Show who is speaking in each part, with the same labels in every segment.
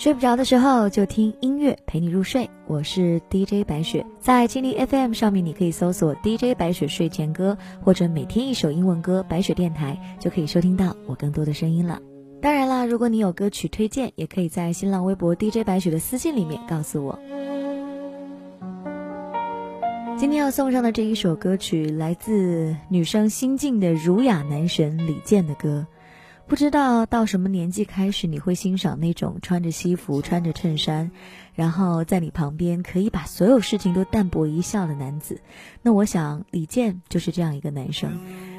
Speaker 1: 睡不着的时候就听音乐陪你入睡，我是 DJ 白雪，在蜻蜓 FM 上面你可以搜索 DJ 白雪睡前歌，或者每天一首英文歌，白雪电台就可以收听到我更多的声音了。当然啦，如果你有歌曲推荐，也可以在新浪微博 DJ 白雪的私信里面告诉我。今天要送上的这一首歌曲，来自女生心境的儒雅男神李健的歌。不知道到什么年纪开始，你会欣赏那种穿着西服、穿着衬衫，然后在你旁边可以把所有事情都淡薄一笑的男子？那我想李健就是这样一个男生。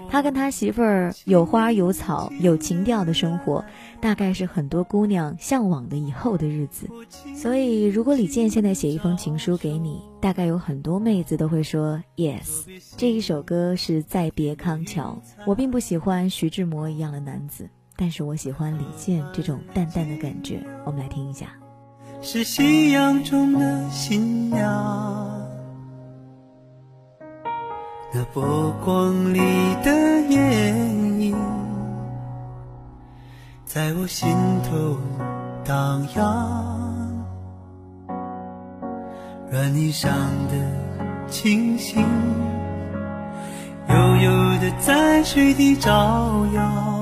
Speaker 1: 他跟他媳妇儿有花有草有情调的生活，大概是很多姑娘向往的以后的日子。所以，如果李健现在写一封情书给你，大概有很多妹子都会说 yes。这一首歌是再别康桥。我并不喜欢徐志摩一样的男子。但是我喜欢李健这种淡淡的感觉，我们来听一下。
Speaker 2: 是夕阳中的新娘，那波光里的艳影，在我心头荡漾，软泥上的清醒，悠悠的在水底招摇。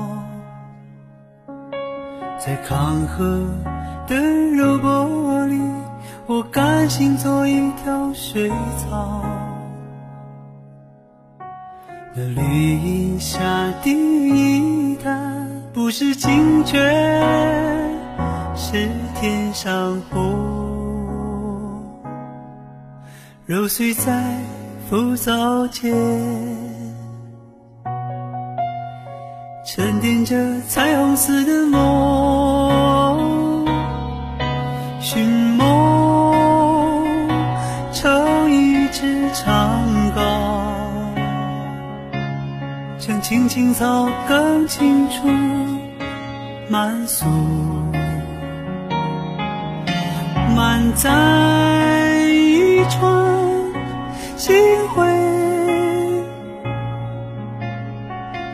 Speaker 2: 在康河的柔波里，我甘心做一条水草。那绿荫下的一潭，不是清泉，是天上虹。揉碎在浮藻间。沉淀着彩虹似的梦，寻梦成一支长篙，将青青草更青处满诉，满载一船星辉。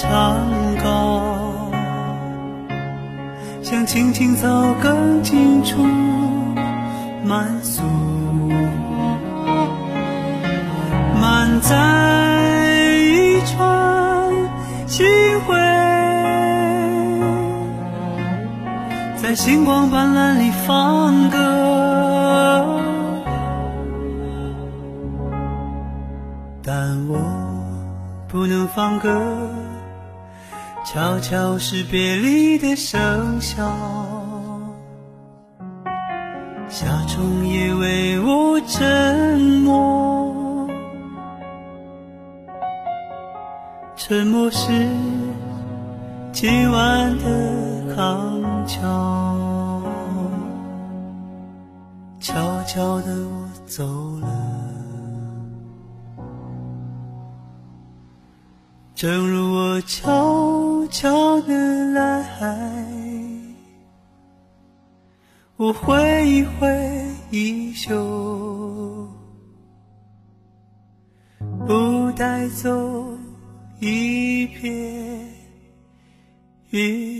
Speaker 2: 长高，想轻轻走更近处满诉，满载一船星辉，在星光斑斓里放歌，但我不能放歌。悄悄是别离的笙箫，夏虫也为我沉默，沉默是今晚的康桥，悄悄的我走了。正如我悄悄的来，我挥一挥衣袖，不带走一片云。